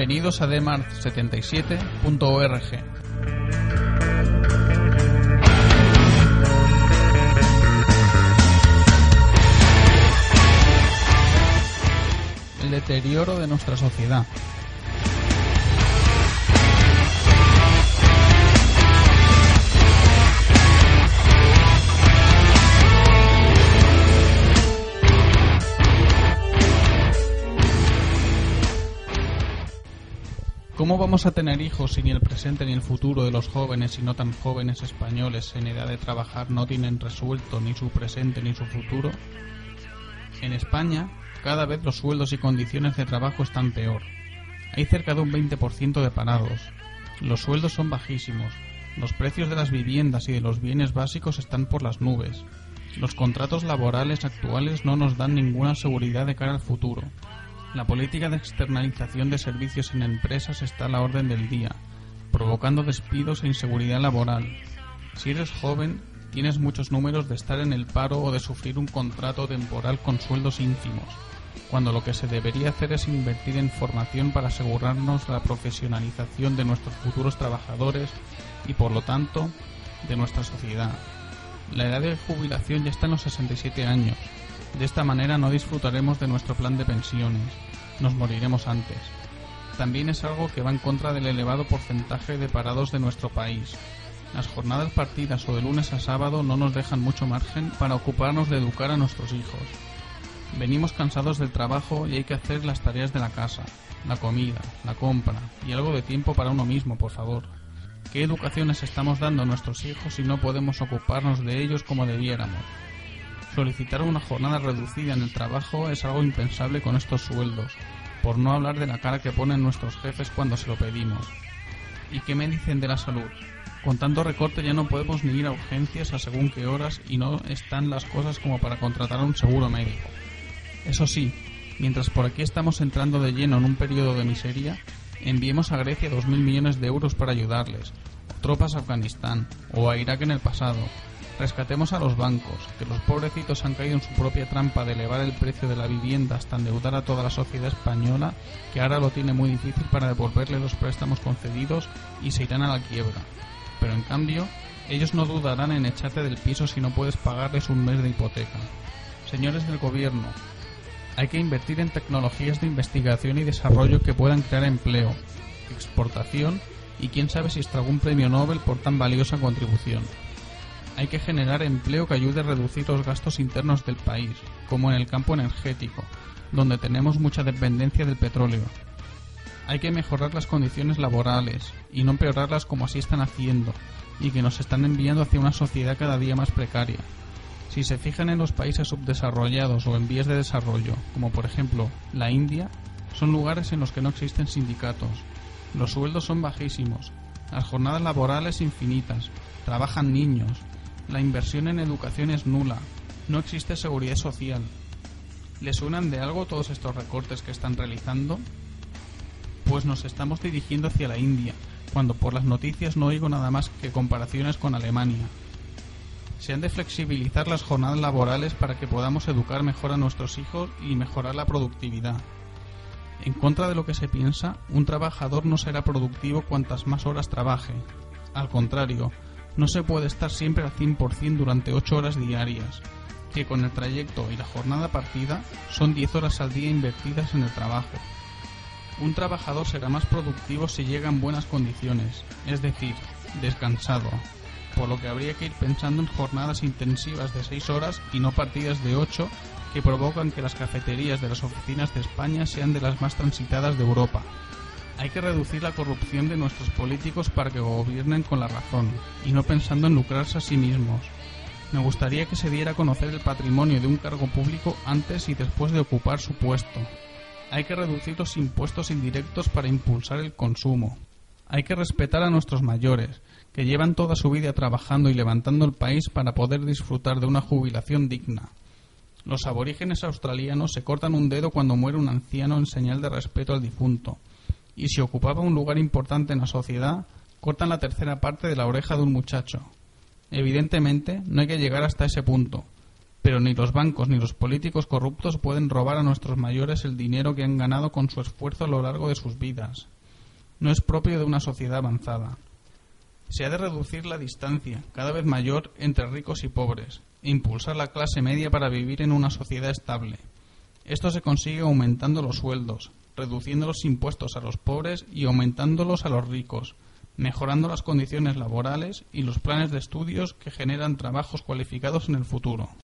Bienvenidos a demart77.org. El deterioro de nuestra sociedad. ¿Cómo vamos a tener hijos si ni el presente ni el futuro de los jóvenes y no tan jóvenes españoles en edad de trabajar no tienen resuelto ni su presente ni su futuro? En España, cada vez los sueldos y condiciones de trabajo están peor. Hay cerca de un 20% de parados. Los sueldos son bajísimos. Los precios de las viviendas y de los bienes básicos están por las nubes. Los contratos laborales actuales no nos dan ninguna seguridad de cara al futuro. La política de externalización de servicios en empresas está a la orden del día, provocando despidos e inseguridad laboral. Si eres joven, tienes muchos números de estar en el paro o de sufrir un contrato temporal con sueldos ínfimos, cuando lo que se debería hacer es invertir en formación para asegurarnos la profesionalización de nuestros futuros trabajadores y, por lo tanto, de nuestra sociedad. La edad de jubilación ya está en los 67 años, de esta manera no disfrutaremos de nuestro plan de pensiones, nos moriremos antes. También es algo que va en contra del elevado porcentaje de parados de nuestro país. Las jornadas partidas o de lunes a sábado no nos dejan mucho margen para ocuparnos de educar a nuestros hijos. Venimos cansados del trabajo y hay que hacer las tareas de la casa, la comida, la compra y algo de tiempo para uno mismo, por favor. ¿Qué educaciones estamos dando a nuestros hijos si no podemos ocuparnos de ellos como debiéramos? Solicitar una jornada reducida en el trabajo es algo impensable con estos sueldos, por no hablar de la cara que ponen nuestros jefes cuando se lo pedimos. ¿Y qué me dicen de la salud? Con tanto recorte ya no podemos ni ir a urgencias a según qué horas y no están las cosas como para contratar un seguro médico. Eso sí, mientras por aquí estamos entrando de lleno en un periodo de miseria, enviemos a Grecia 2.000 millones de euros para ayudarles, tropas a Afganistán o a Irak en el pasado, Rescatemos a los bancos, que los pobrecitos han caído en su propia trampa de elevar el precio de la vivienda hasta endeudar a toda la sociedad española, que ahora lo tiene muy difícil para devolverle los préstamos concedidos y se irán a la quiebra. Pero en cambio, ellos no dudarán en echarte del piso si no puedes pagarles un mes de hipoteca. Señores del gobierno, hay que invertir en tecnologías de investigación y desarrollo que puedan crear empleo, exportación y quién sabe si extrae algún premio Nobel por tan valiosa contribución hay que generar empleo que ayude a reducir los gastos internos del país, como en el campo energético, donde tenemos mucha dependencia del petróleo. Hay que mejorar las condiciones laborales y no empeorarlas como así están haciendo, y que nos están enviando hacia una sociedad cada día más precaria. Si se fijan en los países subdesarrollados o en vías de desarrollo, como por ejemplo la India, son lugares en los que no existen sindicatos. Los sueldos son bajísimos, las jornadas laborales infinitas, trabajan niños, la inversión en educación es nula. No existe seguridad social. ¿Le suenan de algo todos estos recortes que están realizando? Pues nos estamos dirigiendo hacia la India, cuando por las noticias no oigo nada más que comparaciones con Alemania. Se han de flexibilizar las jornadas laborales para que podamos educar mejor a nuestros hijos y mejorar la productividad. En contra de lo que se piensa, un trabajador no será productivo cuantas más horas trabaje. Al contrario, no se puede estar siempre al 100% durante 8 horas diarias, que con el trayecto y la jornada partida son 10 horas al día invertidas en el trabajo. Un trabajador será más productivo si llega en buenas condiciones, es decir, descansado, por lo que habría que ir pensando en jornadas intensivas de 6 horas y no partidas de 8 que provocan que las cafeterías de las oficinas de España sean de las más transitadas de Europa, hay que reducir la corrupción de nuestros políticos para que gobiernen con la razón y no pensando en lucrarse a sí mismos. Me gustaría que se diera a conocer el patrimonio de un cargo público antes y después de ocupar su puesto. Hay que reducir los impuestos indirectos para impulsar el consumo. Hay que respetar a nuestros mayores, que llevan toda su vida trabajando y levantando el país para poder disfrutar de una jubilación digna. Los aborígenes australianos se cortan un dedo cuando muere un anciano en señal de respeto al difunto y si ocupaba un lugar importante en la sociedad, cortan la tercera parte de la oreja de un muchacho. Evidentemente, no hay que llegar hasta ese punto, Pero ni los bancos ni los políticos corruptos pueden robar a nuestros mayores el dinero que han ganado con su esfuerzo a lo largo de sus vidas. No es propio de una sociedad avanzada. Se ha de reducir la distancia, cada vez mayor, entre ricos y pobres, e impulsar la clase media para vivir en una sociedad estable. Esto se consigue aumentando los sueldos, reduciendo los impuestos a los pobres y aumentándolos a los ricos, mejorando las condiciones laborales y los planes de estudios que generan trabajos cualificados en el futuro.